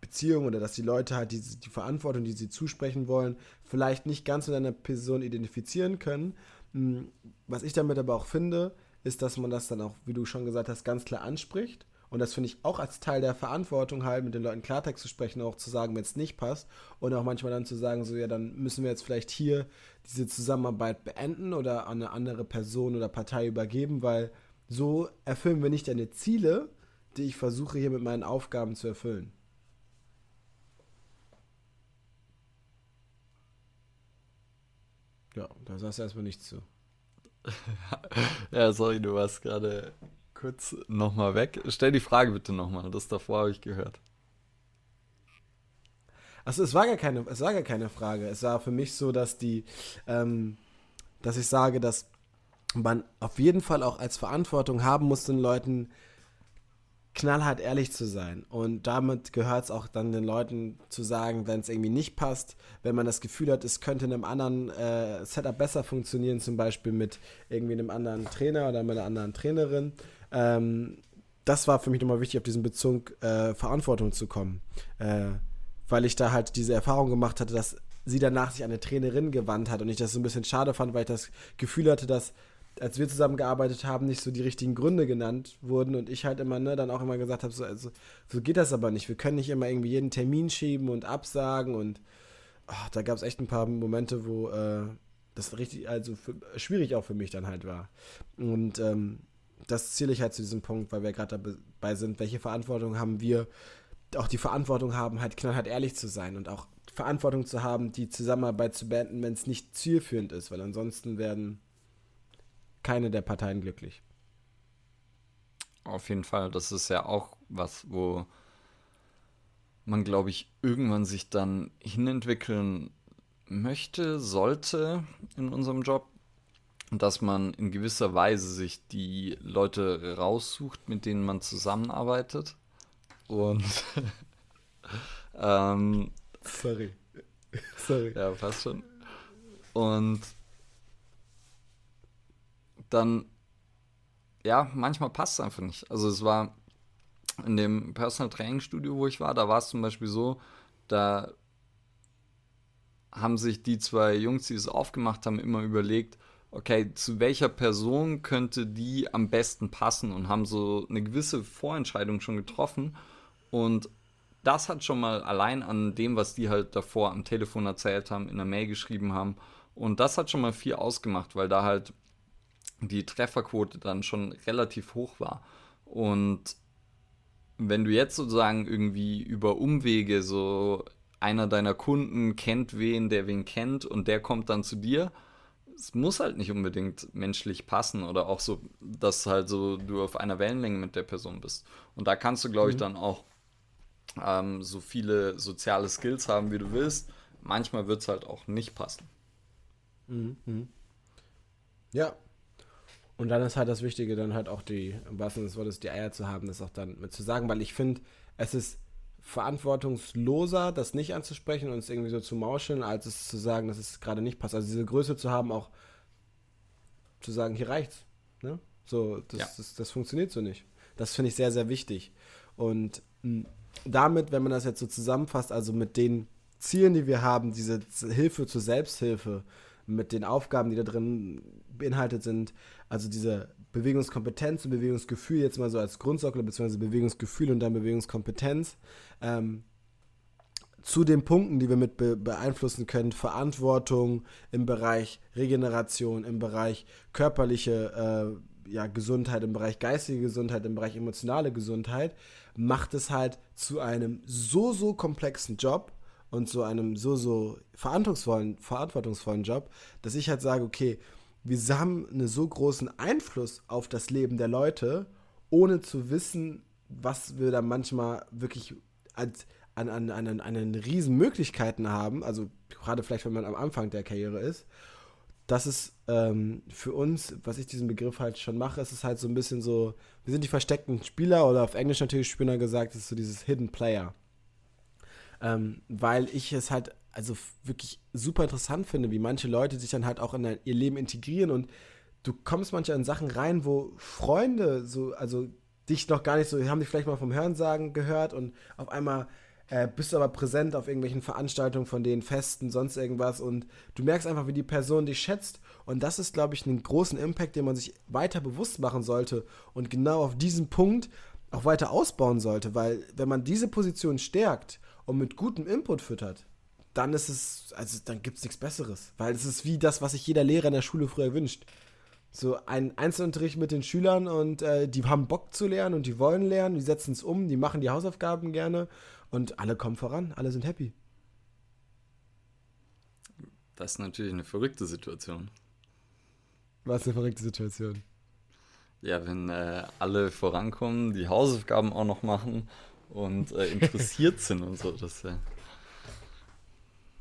Beziehung oder dass die Leute halt die, die Verantwortung, die sie zusprechen wollen, vielleicht nicht ganz mit einer Person identifizieren können. Hm, was ich damit aber auch finde, ist, dass man das dann auch, wie du schon gesagt hast, ganz klar anspricht. Und das finde ich auch als Teil der Verantwortung halt, mit den Leuten Klartext zu sprechen, auch zu sagen, wenn es nicht passt. Und auch manchmal dann zu sagen, so ja, dann müssen wir jetzt vielleicht hier diese Zusammenarbeit beenden oder an eine andere Person oder Partei übergeben, weil so erfüllen wir nicht deine Ziele, die ich versuche hier mit meinen Aufgaben zu erfüllen. Ja, da sagst du erstmal nichts zu. ja, sorry, du warst gerade kurz nochmal weg. Stell die Frage bitte nochmal, das davor habe ich gehört. Achso, es war gar keine, es war gar keine Frage. Es war für mich so, dass die, ähm, dass ich sage, dass man auf jeden Fall auch als Verantwortung haben muss, den Leuten knallhart ehrlich zu sein. Und damit gehört es auch dann den Leuten zu sagen, wenn es irgendwie nicht passt, wenn man das Gefühl hat, es könnte in einem anderen äh, Setup besser funktionieren, zum Beispiel mit irgendwie einem anderen Trainer oder mit einer anderen Trainerin. Ähm, das war für mich nochmal wichtig, auf diesen Bezug äh, Verantwortung zu kommen. Äh, weil ich da halt diese Erfahrung gemacht hatte, dass sie danach sich an eine Trainerin gewandt hat und ich das so ein bisschen schade fand, weil ich das Gefühl hatte, dass als wir zusammengearbeitet haben, nicht so die richtigen Gründe genannt wurden und ich halt immer, ne, dann auch immer gesagt habe, so, also, so geht das aber nicht. Wir können nicht immer irgendwie jeden Termin schieben und absagen und oh, da gab es echt ein paar Momente, wo äh, das richtig, also für, schwierig auch für mich dann halt war. Und ähm, das ziele ich halt zu diesem Punkt, weil wir gerade dabei sind, welche Verantwortung haben wir, auch die Verantwortung haben, halt knallhart ehrlich zu sein und auch Verantwortung zu haben, die Zusammenarbeit zu beenden, wenn es nicht zielführend ist, weil ansonsten werden keine der Parteien glücklich. Auf jeden Fall, das ist ja auch was, wo man, glaube ich, irgendwann sich dann hinentwickeln möchte, sollte in unserem Job. dass man in gewisser Weise sich die Leute raussucht, mit denen man zusammenarbeitet. Und ähm, Sorry. Sorry. Ja, passt schon. Und dann, ja, manchmal passt es einfach nicht. Also es war in dem Personal Training Studio, wo ich war, da war es zum Beispiel so, da haben sich die zwei Jungs, die es aufgemacht haben, immer überlegt, okay, zu welcher Person könnte die am besten passen und haben so eine gewisse Vorentscheidung schon getroffen. Und das hat schon mal allein an dem, was die halt davor am Telefon erzählt haben, in der Mail geschrieben haben. Und das hat schon mal viel ausgemacht, weil da halt die Trefferquote dann schon relativ hoch war. Und wenn du jetzt sozusagen irgendwie über Umwege so einer deiner Kunden kennt wen, der wen kennt und der kommt dann zu dir, es muss halt nicht unbedingt menschlich passen oder auch so, dass halt so du auf einer Wellenlänge mit der Person bist. Und da kannst du, glaube ich, mhm. dann auch ähm, so viele soziale Skills haben, wie du willst. Manchmal wird es halt auch nicht passen. Mhm. mhm. Ja. Und dann ist halt das Wichtige, dann halt auch die, im wahrsten Sinne des Wortes, die Eier zu haben, das auch dann mit zu sagen, weil ich finde, es ist verantwortungsloser, das nicht anzusprechen und es irgendwie so zu mauscheln, als es zu sagen, dass es gerade nicht passt. Also diese Größe zu haben, auch zu sagen, hier reicht's. Ne? So, das, ja. das, das, funktioniert so nicht. Das finde ich sehr, sehr wichtig. Und hm, damit, wenn man das jetzt so zusammenfasst, also mit den Zielen, die wir haben, diese Hilfe zur Selbsthilfe, mit den Aufgaben, die da drin beinhaltet sind, also diese Bewegungskompetenz und Bewegungsgefühl jetzt mal so als Grundsockel, beziehungsweise Bewegungsgefühl und dann Bewegungskompetenz, ähm, zu den Punkten, die wir mit be beeinflussen können, Verantwortung im Bereich Regeneration, im Bereich körperliche äh, ja, Gesundheit, im Bereich geistige Gesundheit, im Bereich emotionale Gesundheit, macht es halt zu einem so, so komplexen Job und zu einem so, so verantwortungsvollen, verantwortungsvollen Job, dass ich halt sage, okay, wir haben einen so großen Einfluss auf das Leben der Leute, ohne zu wissen, was wir da manchmal wirklich als, an, an, an, an riesen Möglichkeiten haben, also gerade vielleicht, wenn man am Anfang der Karriere ist, das ist ähm, für uns, was ich diesen Begriff halt schon mache, ist es halt so ein bisschen so, wir sind die versteckten Spieler oder auf Englisch natürlich Spieler gesagt, ist so dieses Hidden Player. Ähm, weil ich es halt also wirklich super interessant finde, wie manche Leute sich dann halt auch in ihr Leben integrieren. Und du kommst manchmal in Sachen rein, wo Freunde so, also dich noch gar nicht so, haben dich vielleicht mal vom Hörensagen gehört und auf einmal äh, bist du aber präsent auf irgendwelchen Veranstaltungen von denen, Festen, sonst irgendwas. Und du merkst einfach, wie die Person dich schätzt. Und das ist, glaube ich, einen großen Impact, den man sich weiter bewusst machen sollte und genau auf diesen Punkt auch weiter ausbauen sollte, weil wenn man diese Position stärkt und mit gutem Input füttert, dann ist es, also dann gibt es nichts Besseres. Weil es ist wie das, was sich jeder Lehrer in der Schule früher wünscht. So ein Einzelunterricht mit den Schülern und äh, die haben Bock zu lernen und die wollen lernen, die setzen es um, die machen die Hausaufgaben gerne und alle kommen voran, alle sind happy. Das ist natürlich eine verrückte Situation. Was eine verrückte Situation? Ja, wenn äh, alle vorankommen, die Hausaufgaben auch noch machen und äh, interessiert sind und so, das ist ja.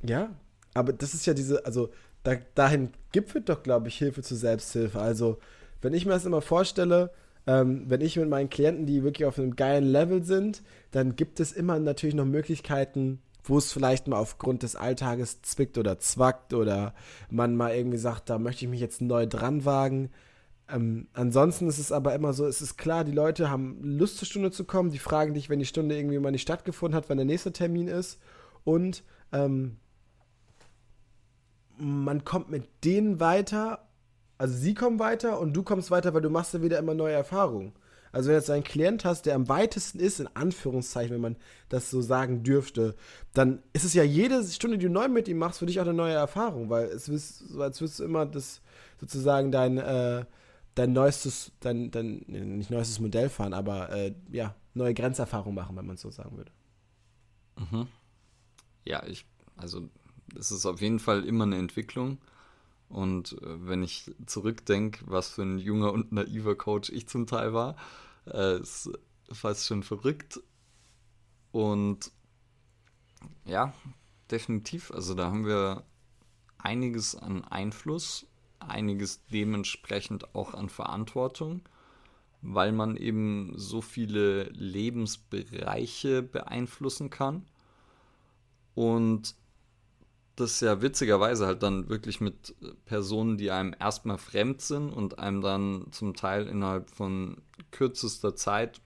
Ja, aber das ist ja diese, also da, dahin gipfelt doch, glaube ich, Hilfe zur Selbsthilfe. Also, wenn ich mir das immer vorstelle, ähm, wenn ich mit meinen Klienten, die wirklich auf einem geilen Level sind, dann gibt es immer natürlich noch Möglichkeiten, wo es vielleicht mal aufgrund des Alltages zwickt oder zwackt oder man mal irgendwie sagt, da möchte ich mich jetzt neu dran wagen. Ähm, ansonsten ist es aber immer so, es ist klar, die Leute haben Lust zur Stunde zu kommen, die fragen dich, wenn die Stunde irgendwie mal nicht stattgefunden hat, wann der nächste Termin ist und ähm, man kommt mit denen weiter, also sie kommen weiter und du kommst weiter, weil du machst ja wieder immer neue Erfahrungen. Also wenn du jetzt einen Klient hast, der am weitesten ist, in Anführungszeichen, wenn man das so sagen dürfte, dann ist es ja jede Stunde, die du neu mit ihm machst, für dich auch eine neue Erfahrung, weil es ist so, als würdest du immer das sozusagen dein, äh, dein neuestes, dein, dein, nicht neuestes Modell fahren, aber äh, ja, neue Grenzerfahrung machen, wenn man es so sagen würde. Mhm. Ja, ich, also es ist auf jeden Fall immer eine Entwicklung. Und äh, wenn ich zurückdenke, was für ein junger und naiver Coach ich zum Teil war, äh, ist fast schon verrückt. Und ja, definitiv. Also da haben wir einiges an Einfluss einiges dementsprechend auch an Verantwortung, weil man eben so viele Lebensbereiche beeinflussen kann. Und das ja witzigerweise halt dann wirklich mit Personen, die einem erstmal fremd sind und einem dann zum Teil innerhalb von kürzester Zeit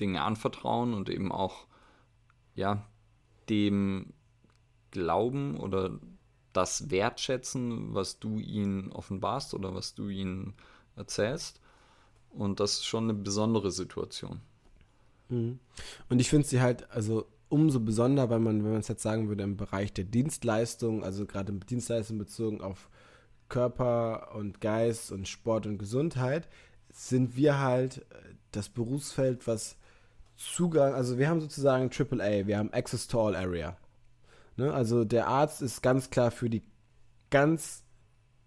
Dinge anvertrauen und eben auch ja dem glauben oder das wertschätzen, was du ihnen offenbarst oder was du ihnen erzählst. Und das ist schon eine besondere Situation. Mhm. Und ich finde sie halt, also umso besonder, weil man, wenn man es jetzt sagen würde, im Bereich der Dienstleistung, also gerade Dienstleistung bezogen auf Körper und Geist und Sport und Gesundheit, sind wir halt das Berufsfeld, was Zugang, also wir haben sozusagen AAA, wir haben Access to All Area. Ne? Also der Arzt ist ganz klar für die ganz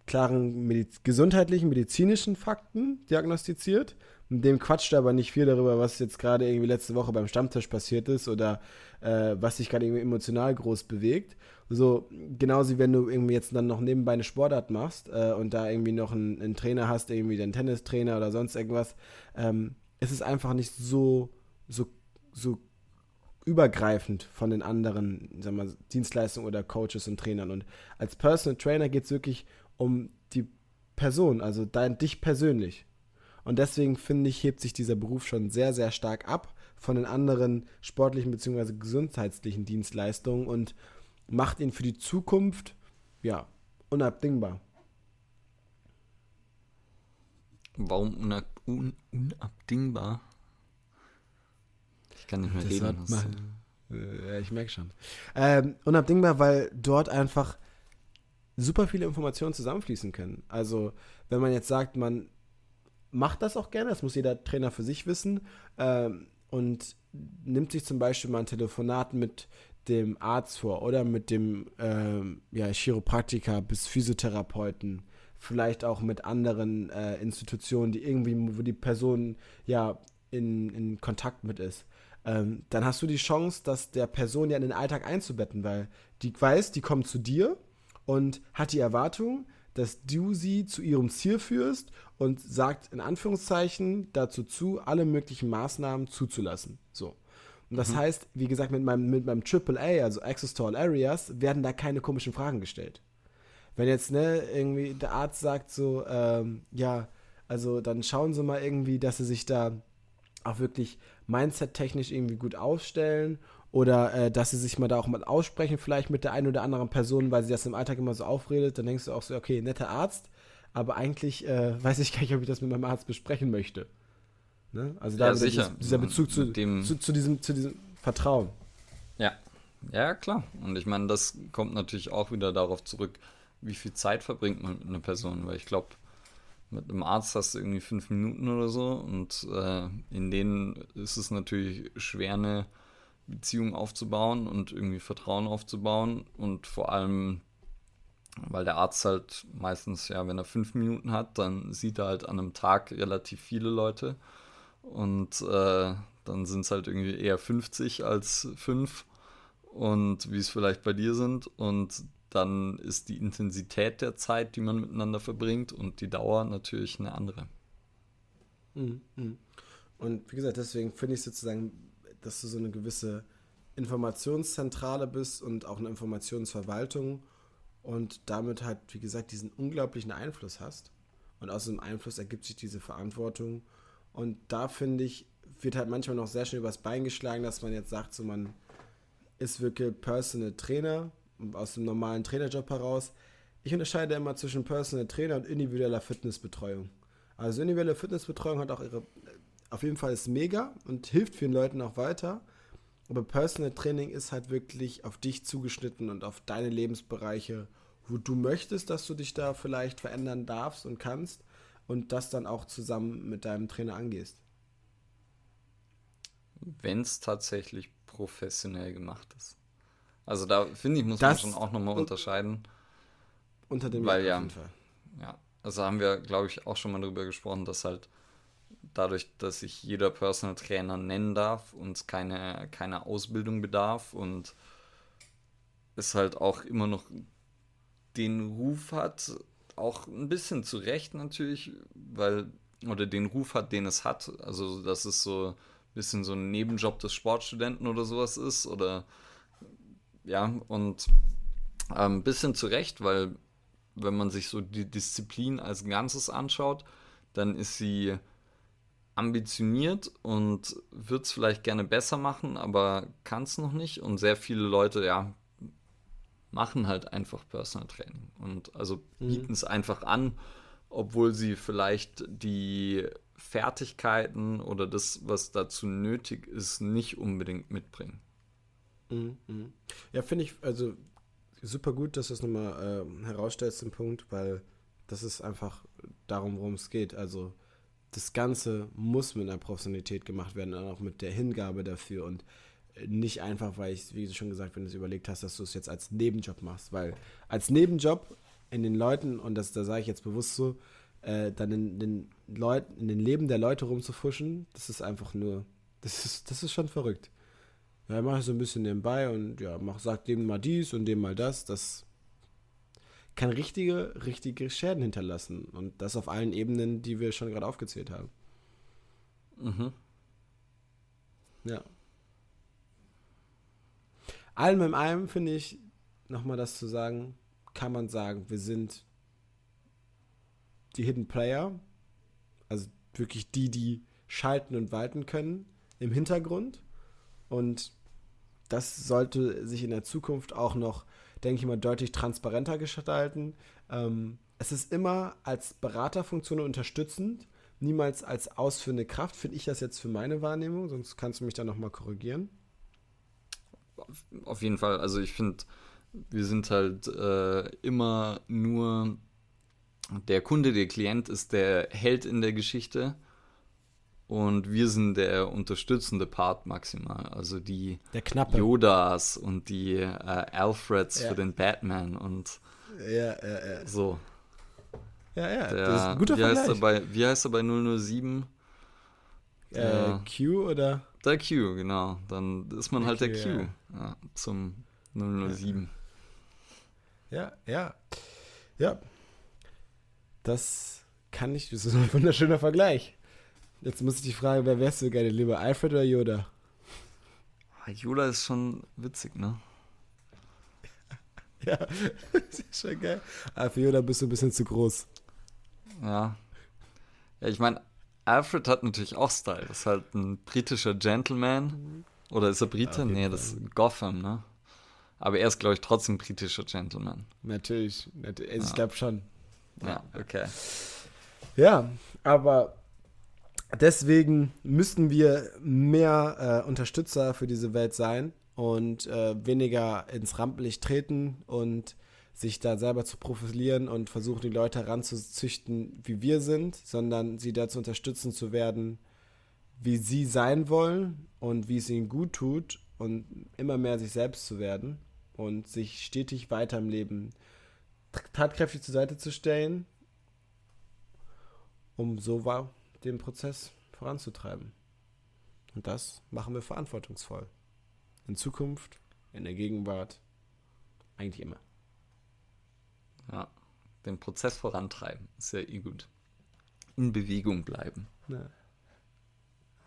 klaren Mediz gesundheitlichen, medizinischen Fakten diagnostiziert. Mit dem quatscht er aber nicht viel darüber, was jetzt gerade irgendwie letzte Woche beim Stammtisch passiert ist oder äh, was sich gerade irgendwie emotional groß bewegt. So, genauso wie wenn du irgendwie jetzt dann noch nebenbei eine Sportart machst äh, und da irgendwie noch einen, einen, Trainer hast, irgendwie den Tennistrainer oder sonst irgendwas, ähm, ist einfach nicht so, so, so übergreifend von den anderen sagen wir, Dienstleistungen oder Coaches und Trainern. Und als Personal Trainer geht es wirklich um die Person, also dein, dich persönlich. Und deswegen finde ich, hebt sich dieser Beruf schon sehr, sehr stark ab von den anderen sportlichen bzw. gesundheitlichen Dienstleistungen und macht ihn für die Zukunft, ja, unabdingbar. Warum unab un unabdingbar? Ich kann nicht mehr das reden. Mal, äh, ja, ich merke schon. Ähm, unabdingbar, weil dort einfach super viele Informationen zusammenfließen können. Also, wenn man jetzt sagt, man macht das auch gerne, das muss jeder Trainer für sich wissen, ähm, und nimmt sich zum Beispiel mal ein Telefonat mit dem Arzt vor oder mit dem ähm, ja, Chiropraktiker bis Physiotherapeuten, vielleicht auch mit anderen äh, Institutionen, die irgendwie, wo die Person ja in, in Kontakt mit ist. Ähm, dann hast du die Chance, dass der Person ja in den Alltag einzubetten, weil die weiß, die kommt zu dir und hat die Erwartung, dass du sie zu ihrem Ziel führst und sagt in Anführungszeichen dazu zu, alle möglichen Maßnahmen zuzulassen. So. Und das mhm. heißt, wie gesagt, mit meinem, mit meinem AAA, also Access to All Areas, werden da keine komischen Fragen gestellt. Wenn jetzt, ne, irgendwie der Arzt sagt so, ähm, ja, also dann schauen Sie mal irgendwie, dass Sie sich da auch wirklich mindset-technisch irgendwie gut aufstellen oder äh, dass sie sich mal da auch mal aussprechen, vielleicht mit der einen oder anderen Person, weil sie das im Alltag immer so aufredet, dann denkst du auch so, okay, netter Arzt, aber eigentlich äh, weiß ich gar nicht, ob ich das mit meinem Arzt besprechen möchte. Ne? Also da ja, sicher. dieser Bezug zu, dem, zu, zu, diesem, zu diesem Vertrauen. Ja. Ja, klar. Und ich meine, das kommt natürlich auch wieder darauf zurück, wie viel Zeit verbringt man mit einer Person, weil ich glaube, mit einem Arzt hast du irgendwie fünf Minuten oder so und äh, in denen ist es natürlich schwer, eine Beziehung aufzubauen und irgendwie Vertrauen aufzubauen und vor allem, weil der Arzt halt meistens, ja, wenn er fünf Minuten hat, dann sieht er halt an einem Tag relativ viele Leute und äh, dann sind es halt irgendwie eher 50 als fünf und wie es vielleicht bei dir sind und dann ist die Intensität der Zeit, die man miteinander verbringt und die Dauer natürlich eine andere. Mhm, mhm. Und wie gesagt, deswegen finde ich sozusagen dass du so eine gewisse Informationszentrale bist und auch eine Informationsverwaltung und damit halt, wie gesagt, diesen unglaublichen Einfluss hast. Und aus diesem Einfluss ergibt sich diese Verantwortung. Und da finde ich, wird halt manchmal noch sehr schnell übers Bein geschlagen, dass man jetzt sagt, so man ist wirklich Personal Trainer aus dem normalen Trainerjob heraus. Ich unterscheide immer zwischen Personal Trainer und individueller Fitnessbetreuung. Also individuelle Fitnessbetreuung hat auch ihre auf jeden Fall ist mega und hilft vielen Leuten auch weiter. Aber Personal Training ist halt wirklich auf dich zugeschnitten und auf deine Lebensbereiche, wo du möchtest, dass du dich da vielleicht verändern darfst und kannst und das dann auch zusammen mit deinem Trainer angehst. Wenn es tatsächlich professionell gemacht ist. Also da finde ich, muss das man schon auch nochmal unterscheiden. Unter dem weil, ja, ja, also haben wir, glaube ich, auch schon mal darüber gesprochen, dass halt dadurch, dass sich jeder Personal Trainer nennen darf und keine, keine Ausbildung bedarf und es halt auch immer noch den Ruf hat, auch ein bisschen zu Recht natürlich, weil, oder den Ruf hat, den es hat. Also, dass es so ein bisschen so ein Nebenjob des Sportstudenten oder sowas ist. Oder ja, und ein ähm, bisschen zu Recht, weil wenn man sich so die Disziplin als Ganzes anschaut, dann ist sie ambitioniert und wird es vielleicht gerne besser machen, aber kann es noch nicht. Und sehr viele Leute, ja, machen halt einfach Personal Training und also mhm. bieten es einfach an, obwohl sie vielleicht die Fertigkeiten oder das, was dazu nötig ist, nicht unbedingt mitbringen. Mhm. mhm. Ja, finde ich, also super gut, dass du es nochmal äh, herausstellst, den Punkt, weil das ist einfach darum, worum es geht. Also das Ganze muss mit einer Professionalität gemacht werden, auch mit der Hingabe dafür und nicht einfach, weil ich, wie du schon gesagt, wenn du es überlegt hast, dass du es jetzt als Nebenjob machst, weil als Nebenjob in den Leuten, und das da sage ich jetzt bewusst so, äh, dann in den Leuten, in den Leben der Leute rumzufuschen, das ist einfach nur, das ist, das ist schon verrückt. Ja, mache ich so ein bisschen nebenbei und ja, mach, sag dem mal dies und dem mal das, das kann richtige, richtige Schäden hinterlassen. Und das auf allen Ebenen, die wir schon gerade aufgezählt haben. Mhm. Ja. Allem in allem finde ich, nochmal das zu sagen, kann man sagen, wir sind die Hidden Player, also wirklich die, die schalten und walten können im Hintergrund. Und das sollte sich in der Zukunft auch noch, denke ich mal, deutlich transparenter gestalten. Ähm, es ist immer als Beraterfunktion unterstützend, niemals als ausführende Kraft, finde ich das jetzt für meine Wahrnehmung, sonst kannst du mich da nochmal korrigieren auf jeden Fall. Also ich finde, wir sind halt äh, immer nur der Kunde, der Klient ist der Held in der Geschichte und wir sind der unterstützende Part maximal. Also die Yodas und die äh, Alfreds ja. für den Batman und ja, ja, ja. so. Ja, ja, der, das ist ein guter wie Vergleich. Heißt er bei, wie heißt er bei 007? Äh, Q oder? Der Q, genau. Dann ist man der halt Q, der Q. Ja, zum 007. Ja, ja. Ja. Das kann ich, das ist ein wunderschöner Vergleich. Jetzt muss ich dich fragen, wer wärst du gerne lieber, Alfred oder Yoda? Ah, Yoda ist schon witzig, ne? Ja, das ist schon geil. Aber für Yoda bist du ein bisschen zu groß. Ja. Ja, ich meine, Alfred hat natürlich auch Style. Das ist halt ein britischer Gentleman. Oder ist er Brite? Nee, das ist Gotham, ne? Aber er ist, glaube ich, trotzdem britischer Gentleman. Natürlich. Also ich ja. glaube schon. Ja, okay. Ja, aber deswegen müssten wir mehr äh, Unterstützer für diese Welt sein und äh, weniger ins Rampenlicht treten und sich da selber zu profilieren und versuchen, die Leute heranzuzüchten, wie wir sind, sondern sie dazu unterstützen zu werden, wie sie sein wollen und wie es ihnen gut tut und immer mehr sich selbst zu werden und sich stetig weiter im Leben tatkräftig zur Seite zu stellen, um so den Prozess voranzutreiben. Und das machen wir verantwortungsvoll. In Zukunft, in der Gegenwart, eigentlich immer. Ja, den Prozess vorantreiben, ist ja eh gut. In Bewegung bleiben. Ja.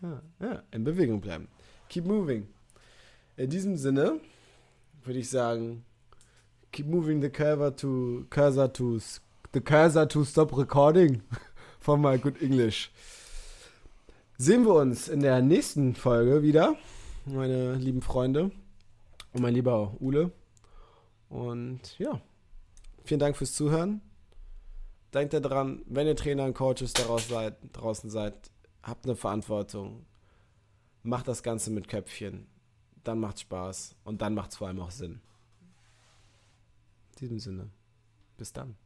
Ja, ja, in Bewegung bleiben. Keep moving. In diesem Sinne würde ich sagen, keep moving the cursor to cursor to the cursor to stop recording von my good English. Sehen wir uns in der nächsten Folge wieder, meine lieben Freunde und mein lieber Ule. Und ja. Vielen Dank fürs Zuhören. Denkt daran, wenn ihr Trainer und Coaches daraus seid, draußen seid, habt eine Verantwortung. Macht das Ganze mit Köpfchen. Dann macht Spaß und dann macht es vor allem auch Sinn. In diesem Sinne. Bis dann.